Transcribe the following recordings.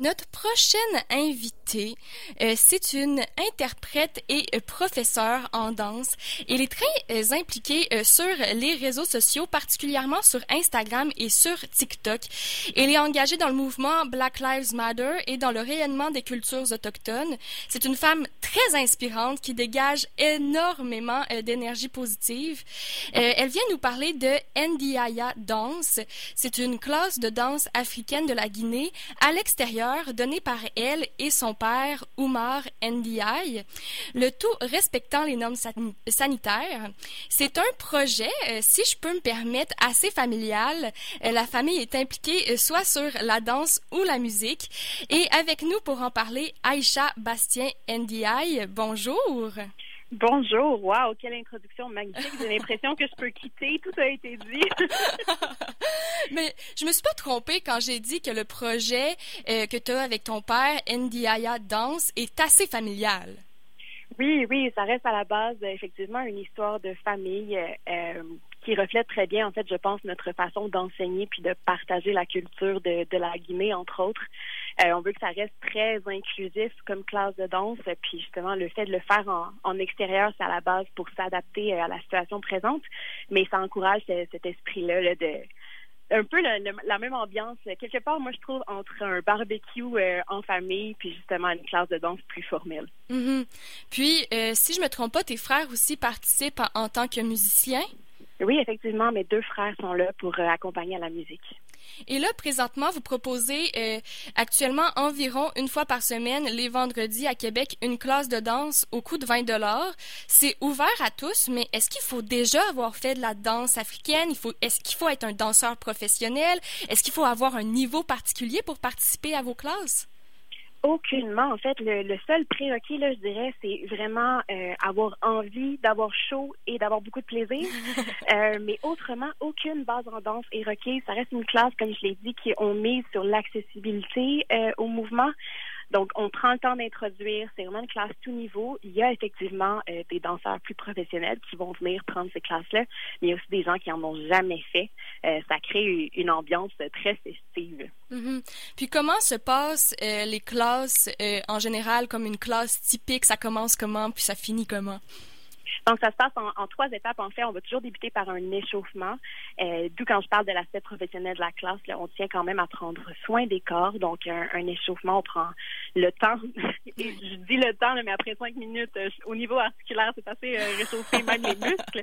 Notre prochaine invitée, euh, c'est une interprète et euh, professeure en danse. Elle est très euh, impliquée sur les réseaux sociaux, particulièrement sur Instagram et sur TikTok. Elle est engagée dans le mouvement Black Lives Matter et dans le rayonnement des cultures autochtones. C'est une femme très inspirante qui dégage énormément d'énergie positive. elle vient nous parler de Ndiaya Dance. C'est une classe de danse africaine de la Guinée à l'extérieur donné par elle et son père, Oumar Ndiaye, le tout respectant les normes sanitaires. C'est un projet, euh, si je peux me permettre, assez familial. Euh, la famille est impliquée euh, soit sur la danse ou la musique. Et avec nous pour en parler, Aïcha Bastien Ndiaye. Bonjour. Bonjour, wow, quelle introduction magnifique. J'ai l'impression que je peux quitter, tout a été dit. Mais je me suis pas trompée quand j'ai dit que le projet euh, que tu as avec ton père, Ndiaya Dance, est assez familial. Oui, oui, ça reste à la base effectivement une histoire de famille euh, qui reflète très bien, en fait, je pense, notre façon d'enseigner puis de partager la culture de, la Guinée, entre autres. Euh, on veut que ça reste très inclusif comme classe de danse. Puis justement, le fait de le faire en, extérieur, c'est à la base pour s'adapter euh, à la situation présente. Mais ça encourage cet esprit-là de un peu la même ambiance. Quelque part, moi, je trouve, entre un barbecue euh, en famille puis justement une classe de danse plus formelle. Mm-hmm. Puis, si je me trompe pas, tes frères aussi participent en, en tant que musiciens? Oui, effectivement, mes deux frères sont là pour accompagner à la musique. Et là, présentement, vous proposez euh, actuellement environ une fois par semaine, les vendredis à Québec, une classe de danse au coût de 20 dollars. C'est ouvert à tous, mais est-ce qu'il faut déjà avoir fait de la danse africaine? Est-ce qu'il faut être un danseur professionnel? Est-ce qu'il faut avoir un niveau particulier pour participer à vos classes? Aucunement. En fait, le, seul prérequis, là, je dirais, c'est vraiment euh, avoir envie, d'avoir chaud et d'avoir beaucoup de plaisir. euh, mais autrement, aucune base en danse est requise. Ça reste une classe, comme je l'ai dit, qui on mise sur l'accessibilité euh, au mouvement. Donc, on prend le temps d'introduire. C'est vraiment une classe tout niveau. Il y a effectivement euh, des danseurs plus professionnels qui vont venir prendre ces classes-là, mais il y a aussi des gens qui en ont jamais fait. Euh, ça crée une ambiance très festive. Mm-hmm. Puis comment se passent euh, les classes en général, comme une classe typique? Ça commence comment, puis ça finit comment? Donc, ça se passe en, trois étapes. En fait, on va toujours débuter par un échauffement. Euh, D'où quand je parle de l'aspect professionnel de la classe, là, on tient quand même à prendre soin des corps. Donc, un, échauffement, on prend le temps. je dis le temps, mais après cinq minutes, euh, au niveau articulaire, c'est assez euh, réchauffé, même les muscles.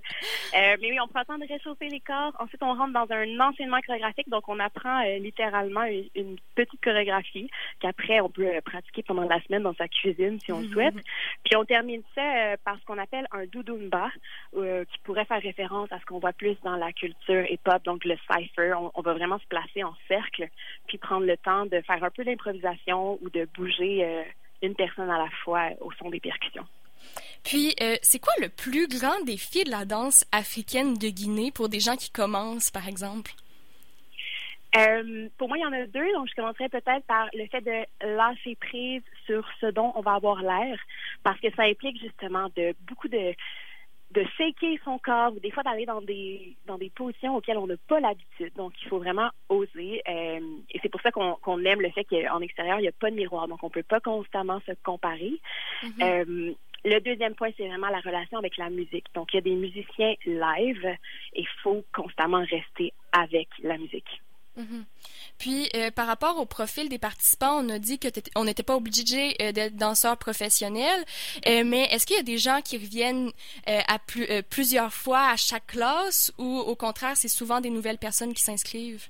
Euh, mais oui, on prend le temps de réchauffer les corps. Ensuite, on rentre dans un enseignement chorégraphique. Donc, on apprend littéralement une, petite chorégraphie qu'après, on peut pratiquer pendant la semaine dans sa cuisine si on le souhaite. Puis, on termine ça par ce qu'on appelle un doudou euh, qui pourrait faire référence à ce qu'on voit plus dans la culture hip-hop, donc le cypher. On, va vraiment se placer en cercle, puis prendre le temps de faire un peu d'improvisation ou de bouger euh, une personne à la fois au son des percussions. Puis, euh, c'est quoi le plus grand défi de la danse africaine de Guinée pour des gens qui commencent, par exemple? Euh, pour moi, il y en a deux. Donc, je commencerai peut-être par le fait de lâcher prise sur ce dont on va avoir l'air, parce que ça implique justement de beaucoup de de shaker son corps ou des fois d'aller dans des dans des positions auxquelles on n'a pas l'habitude. Donc, il faut vraiment oser. Euh, et c'est pour ça qu'on aime le fait qu'en extérieur, il n'y a pas de miroir. Donc, on peut pas constamment se comparer. Mm-hmm. euh, le deuxième point, c'est vraiment la relation avec la musique. Donc, il y a des musiciens live et il faut constamment rester avec la musique. Mhm. Puis, euh, par rapport au profil des participants, on a dit que on n'était pas obligé euh, d'être danseur professionnel, euh, mais est-ce qu'il y a des gens qui reviennent à plusieurs fois à chaque classe ou au contraire, c'est souvent des nouvelles personnes qui s'inscrivent?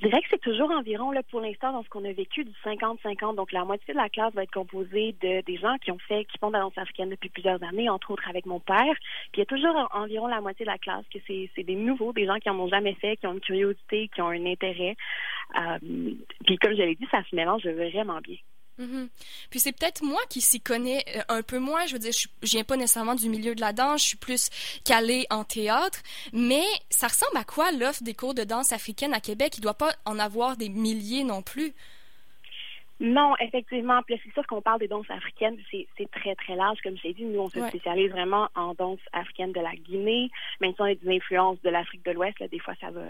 Je dirais que c'est toujours environ, là, pour l'instant, dans ce qu'on a vécu, du 50-50. Donc, la moitié de la classe va être composée de des gens qui ont fait, qui font de la africaine depuis plusieurs années, entre autres avec mon père. Puis, il y a toujours environ la moitié de la classe que c'est, c'est des nouveaux, des gens qui en ont jamais fait, qui ont une curiosité, qui ont un intérêt. Euh, puis, comme je l'ai dit, ça se mélange vraiment bien. Mhm. Puis c'est peut-être moi qui s'y connais euh, un peu moins. Je veux dire, je, je, viens pas nécessairement du milieu de la danse. Je suis plus calée en théâtre. Mais ça ressemble à quoi l'offre des cours de danse africaine à Québec? Il doit pas en avoir des milliers non plus. Non, effectivement. Puis c'est sûr qu'on parle des danses africaines, c'est très, très large. Comme j'ai dit, nous, on se spécialise vraiment en danse africaine de la Guinée. Même si on a des influences de l'Afrique de l'Ouest, des fois, ça va,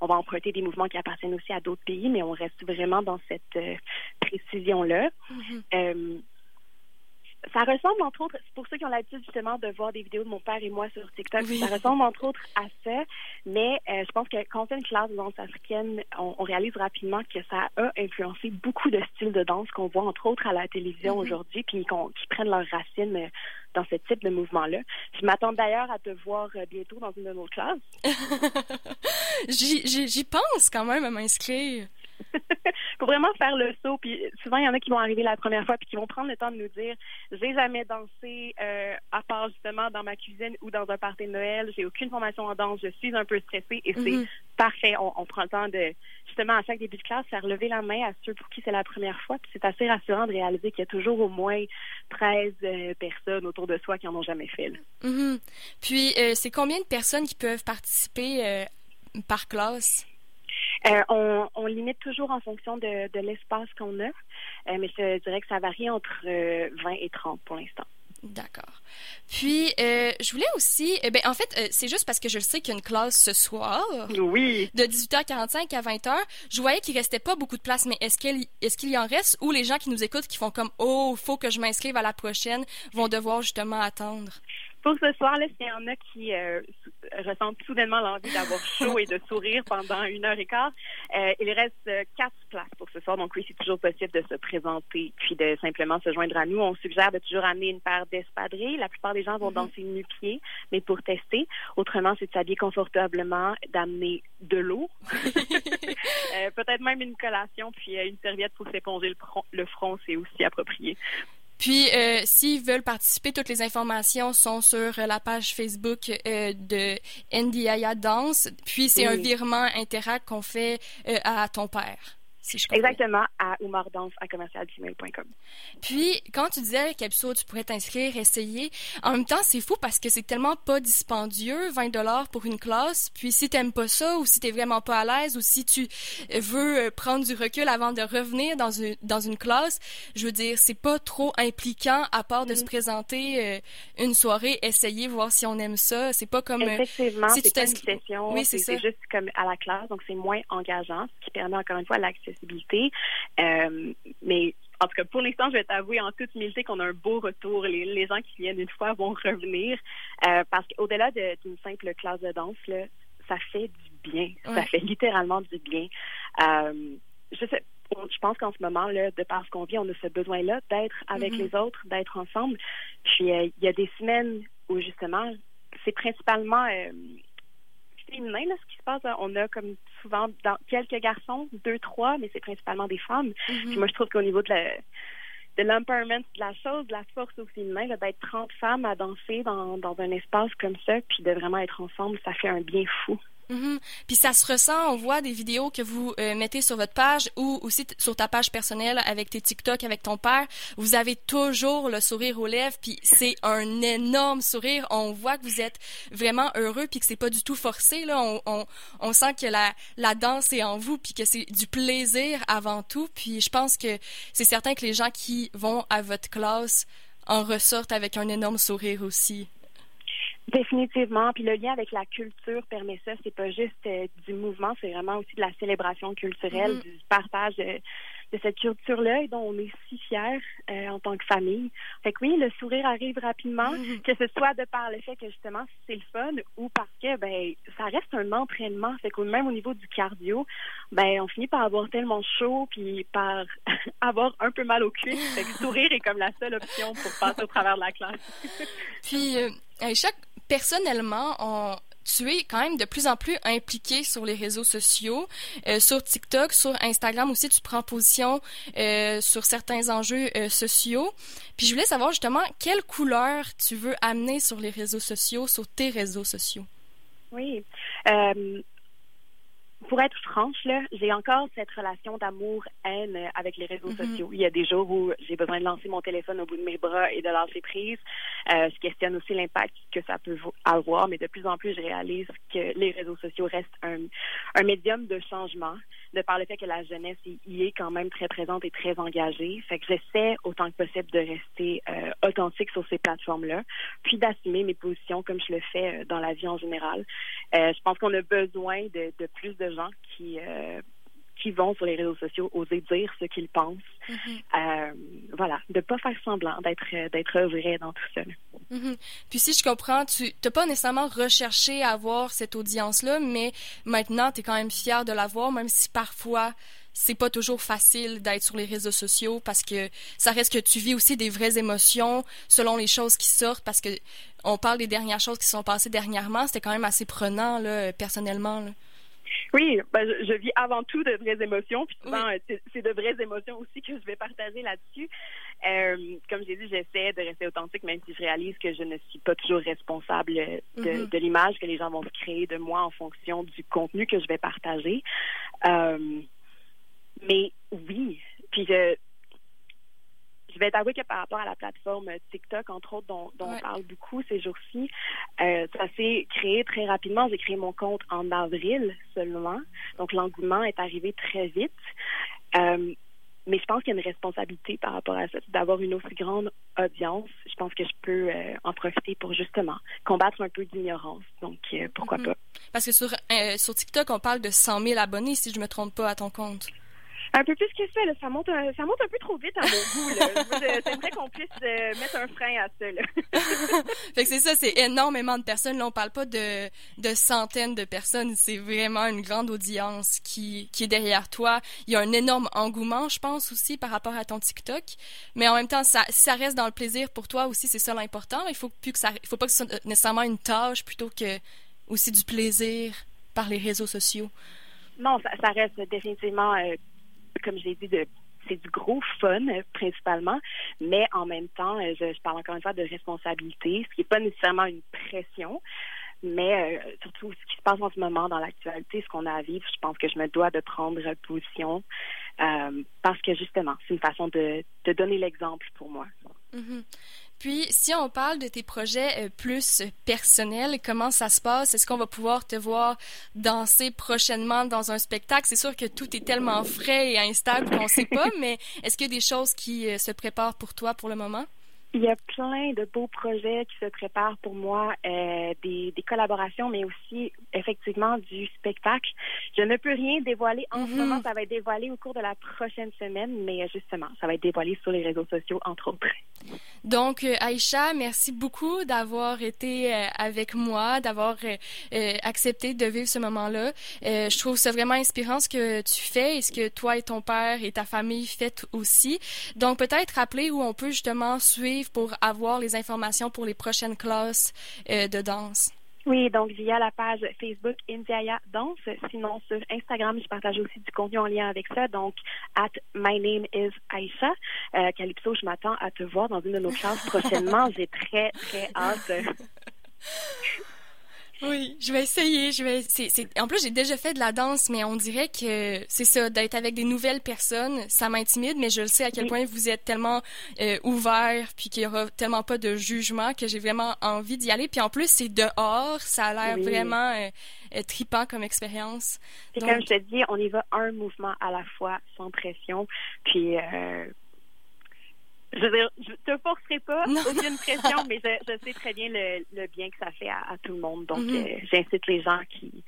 on va emprunter des mouvements qui appartiennent aussi à d'autres pays, mais on reste vraiment dans cette euh, précision-là. Mm-hmm. Euh, ça ressemble entre autres, c'est pour ceux qui ont l'habitude justement de voir des vidéos de mon père et moi sur TikTok, ça ressemble entre autres à ça, mais euh, je pense que quand on fait une classe de danse africaine, on, réalise rapidement que ça a influencé beaucoup de styles de danse qu'on voit entre autres à la télévision mm-hmm. aujourd'hui, puis qui prennent leurs racines euh, dans ce type de mouvement-là. Je m'attends d'ailleurs à te voir euh, bientôt dans une de nos classes. J'y pense quand même à m'inscrire. faut vraiment faire le saut. Puis souvent, il y en a qui vont arriver la première fois puis qui vont prendre le temps de nous dire j'ai jamais dansé euh, à part justement dans ma cuisine ou dans un party de Noël. J'ai aucune formation en danse. Je suis un peu stressée et c'est mm-hmm. parfait. On, prend le temps de justement à chaque début de classe faire lever la main à ceux pour qui c'est la première fois. Puis c'est assez rassurant de réaliser qu'il y a toujours au moins 13 euh, personnes autour de soi qui en ont jamais fait. Mm-hmm. Puis euh, c'est combien de personnes qui peuvent participer par classe? Euh, on, on, limite toujours en fonction de, de l'espace qu'on a, euh, mais je dirais que ça varie entre 20 euh, et 30 pour l'instant. D'accord. Puis, je voulais aussi, eh ben, en fait, c'est juste parce que je sais qu'il y a une classe ce soir. Oui. De 18h45 à 20h. Je voyais qu'il restait pas beaucoup de place, mais est-ce qu'il est qu'il y en reste ou les gens qui nous écoutent qui font comme, oh, faut que je m'inscrive à la prochaine, vont devoir justement attendre? Pour ce soir, là, s'il y en a qui euh, ressentent soudainement l'envie d'avoir chaud et de sourire pendant une heure et quart, euh, il reste euh, quatre places pour ce soir. Donc oui, c'est toujours possible de se présenter puis de simplement se joindre à nous. On suggère de toujours amener une paire d'espadrilles. La plupart des gens vont mm-hmm. danser nu-pieds, mais pour tester. Autrement, c'est de s'habiller confortablement, d'amener de l'eau, peut-être même une collation, puis une serviette pour s'éponger le front c'est aussi approprié. Puis, euh, s'ils veulent participer, toutes les informations sont sur la page Facebook euh, de Ndiaya Dance. Puis, c'est un virement interact qu'on fait euh, à ton père. Exactement, à oumardance à commercialgmail.com. Puis, quand tu disais, Capso, tu pourrais t'inscrire, essayer, en même temps, c'est fou parce que c'est tellement pas dispendieux, 20 dollars pour une classe. Puis, si t'aimes pas ça, ou si t'es vraiment pas à l'aise, ou si tu veux euh, prendre du recul avant de revenir dans une, dans une classe, je veux dire, c'est pas trop impliquant à part de se mm-hmm. présenter euh, une soirée, essayer, voir si on aime ça. C'est pas comme... Euh, Effectivement, si c'est pas une session, oui, c'est juste comme à la classe, donc c'est moins engageant, ce qui permet encore une fois l'accès euh, mais en tout cas, pour l'instant, je vais t'avouer en toute humilité qu'on a un beau retour. Les, gens qui viennent une fois vont revenir euh, parce qu'au-delà d'une simple classe de danse, là, ça fait du bien. Ça fait littéralement du bien. Euh, je sais, je pense qu'en ce moment, là, de par ce qu'on vit, on a ce besoin-là d'être avec mm-hmm. les autres, d'être ensemble. Puis il y a des semaines où justement, c'est principalement féminin, là, ce qui se passe. On a comme souvent dans quelques garçons, deux, trois, mais c'est principalement des femmes. Mm-hmm. Puis moi, je trouve qu'au niveau de la de l'empowerment de la chose, de la force au féminin, d'être 30 femmes à danser dans, dans un espace comme ça, puis de vraiment être ensemble, ça fait un bien fou. Mhm. Puis ça se ressent, on voit des vidéos que vous euh, mettez sur votre page ou aussi sur ta page personnelle avec tes TikTok avec ton père. Vous avez toujours le sourire aux lèvres, puis c'est un énorme sourire. On voit que vous êtes vraiment heureux, puis que c'est pas du tout forcé. Là, on, on, on sent que la, la danse est en vous, puis que c'est du plaisir avant tout. Puis je pense que c'est certain que les gens qui vont à votre classe en ressortent avec un énorme sourire aussi. Définitivement. Puis le lien avec la culture permet ça. C'est pas juste euh, du mouvement, c'est vraiment aussi de la célébration culturelle, mm-hmm. du partage de, cette culture-là et dont on est si fiers euh, en tant que famille. Fait que oui, le sourire arrive rapidement, que ce soit de par le fait que justement c'est le fun ou parce que ben ça reste un entraînement. Fait que même au niveau du cardio, ben on finit par avoir tellement chaud puis par avoir un peu mal au cul. Fait que sourire est comme la seule option pour passer au travers de la classe. puis euh, chaque personnellement, on, tu es quand même de plus en plus impliqué sur les réseaux sociaux, euh, sur TikTok, sur Instagram aussi, tu prends position euh, sur certains enjeux euh, sociaux. Puis je voulais savoir justement quelle couleur tu veux amener sur les réseaux sociaux, sur tes réseaux sociaux. Oui pour être franche, là, j'ai encore cette relation d'amour-haine avec les réseaux mm-hmm. sociaux. Il y a des jours où j'ai besoin de lancer mon téléphone au bout de mes bras et de lâcher prise. Euh, je questionne aussi l'impact que ça peut avoir, mais de plus en plus, je réalise que les réseaux sociaux restent un, un médium de changement. de par le fait que la jeunesse y est quand même très présente et très engagée. Fait que j'essaie autant que possible de rester euh, authentique sur ces plateformes-là, puis d'assumer mes positions comme je le fais euh, dans la vie en général. Euh, je pense qu'on a besoin de, de, plus de gens qui qui vont sur les réseaux sociaux oser dire ce qu'ils pensent. Mm-hmm. euh, voilà, de pas faire semblant d'être d'être vrai dans tout ça. Mm-hmm. Puis si je comprends, tu n'as pas nécessairement recherché à avoir cette audience-là, mais maintenant, tu es quand même fier de l'avoir, même si parfois c'est pas toujours facile d'être sur les réseaux sociaux parce que ça reste que tu vis aussi des vraies émotions selon les choses qui sortent parce que on parle des dernières choses qui sont passées dernièrement, c'était quand même assez prenant là, personnellement. Là. Oui, ben, je, vis avant tout de vraies émotions, puis souvent c'est de vraies émotions aussi que je vais partager là-dessus. Euh, comme j'ai dit, j'essaie de rester authentique, même si je réalise que je ne suis pas toujours responsable de, mm-hmm. de l'image que les gens vont créer de moi en fonction du contenu que je vais partager. Euh, mais oui, puis je, je vais t'avouer que par rapport à la plateforme TikTok, entre autres, dont, on parle beaucoup ces jours-ci, euh, ça s'est créé très rapidement. J'ai créé mon compte en avril seulement. Donc, l'engouement est arrivé très vite. Euh, mais je pense qu'il y a une responsabilité par rapport à ça, d'avoir une aussi grande audience. Je pense que je peux euh, en profiter pour justement combattre un peu d'ignorance. Donc, pourquoi mm-hmm. pas? Parce que sur, sur TikTok, on parle de 100 000 abonnés, si je me trompe pas, à ton compte. Un peu plus que ça, là, ça monte un, ça monte un peu trop vite à mon goût. J'aimerais qu'on puisse euh, mettre un frein à ça. Là. fait que c'est ça, c'est énormément de personnes. Là, on parle pas de, de centaines de personnes. C'est vraiment une grande audience qui, qui est derrière toi. Il y a un énorme engouement, je pense aussi, par rapport à ton TikTok. Mais en même temps, ça, si ça reste dans le plaisir pour toi aussi, c'est ça l'important. Il faut plus que ça, il faut pas que ce soit nécessairement une tâche plutôt que aussi du plaisir par les réseaux sociaux. Non, ça, ça reste définitivement euh, comme j'ai dit, de c'est du gros fun principalement, mais en même temps, euh, je, parle encore une fois de responsabilité, ce qui n'est pas nécessairement une pression, mais euh, surtout ce qui se passe en ce moment dans l'actualité, ce qu'on a à vivre, je pense que je me dois de prendre position euh, parce que justement, c'est une façon de, de donner l'exemple pour moi. Mm-hmm. Puis, si on parle de tes projets euh, plus personnels, comment ça se passe? Est-ce qu'on va pouvoir te voir danser prochainement dans un spectacle? C'est sûr que tout est tellement frais et instable qu'on ne sait pas, mais est-ce qu'il y a des choses qui euh, se préparent pour toi pour le moment? Il y a plein de beaux projets qui se préparent pour moi, euh, des, des, collaborations, mais aussi effectivement du spectacle. Je ne peux rien dévoiler en ce mhm. moment. Ça va être dévoilé au cours de la prochaine semaine, mais justement, ça va être dévoilé sur les réseaux sociaux, entre autres. Donc, euh, Aïcha, merci beaucoup d'avoir été euh, avec moi, d'avoir euh, accepté de vivre ce moment-là. je trouve ça vraiment inspirant ce que tu fais et ce que toi et ton père et ta famille faites aussi. Donc, peut-être rappeler où on peut justement suivre pour avoir les informations pour les prochaines classes de danse? Oui, donc via la page Facebook Indiaya Danse. Sinon, sur Instagram, je partage aussi du contenu en lien avec ça. Donc, at my name is Aisha. Euh, Calypso, je m'attends à te voir dans une de nos classes prochainement. J'ai très, très hâte. Oui, je vais essayer. Je vais. C'est, En plus, j'ai déjà fait de la danse, mais on dirait que c'est ça, d'être avec des nouvelles personnes, ça m'intimide. Mais je le sais à quel point vous êtes tellement euh, ouvert, puis qu'il y aura tellement pas de jugement que j'ai vraiment envie d'y aller. Puis en plus, c'est dehors, ça a l'air vraiment euh, euh, tripant comme expérience. C'est comme je te dis, on y va un mouvement à la fois, sans pression. Puis euh, je je te forcerai pas, aucune pression, mais je, sais très bien le, bien que ça fait à, tout le monde. Donc, mm-hmm. euh, j'incite les gens qui,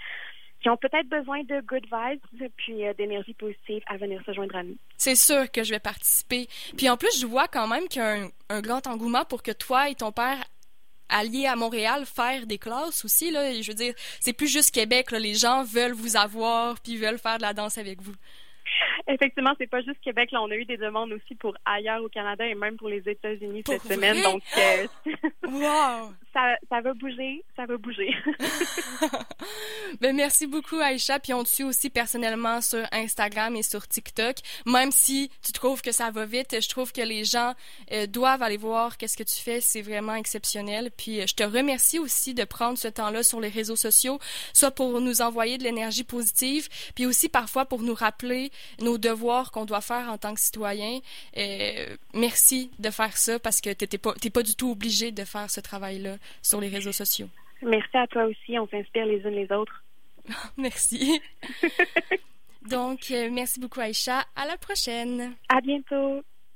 qui ont peut-être besoin de good vibes puis euh, d'énergie positive à venir se joindre à nous. C'est sûr que je vais participer. Puis en plus, je vois quand même qu'il y a un, grand engouement pour que toi et ton père alliés à Montréal faire des classes aussi là, je veux dire, c'est plus juste Québec Les gens veulent vous avoir puis veulent faire de la danse avec vous. Effectivement, c'est pas juste Québec. Là, on a eu des demandes aussi pour ailleurs au Canada et même pour les États-Unis cette semaine. Donc, euh, wow. Ça, ça va bouger, ça va bouger. ben, merci beaucoup, Aïcha. Puis on te suit aussi personnellement sur Instagram et sur TikTok. Même si tu trouves que ça va vite, je trouve que les gens euh, doivent aller voir qu'est-ce que tu fais. C'est vraiment exceptionnel. Puis euh, je te remercie aussi de prendre ce temps-là sur les réseaux sociaux, soit pour nous envoyer de l'énergie positive, puis aussi parfois pour nous rappeler nos devoirs qu'on doit faire en tant que citoyen. Euh, merci de faire ça parce que tu n'es pas, pas du tout obligé de faire ce travail-là sur les réseaux sociaux. Merci à toi aussi. On s'inspire les unes les autres. merci. Donc, merci beaucoup Aïcha. À la prochaine. À bientôt.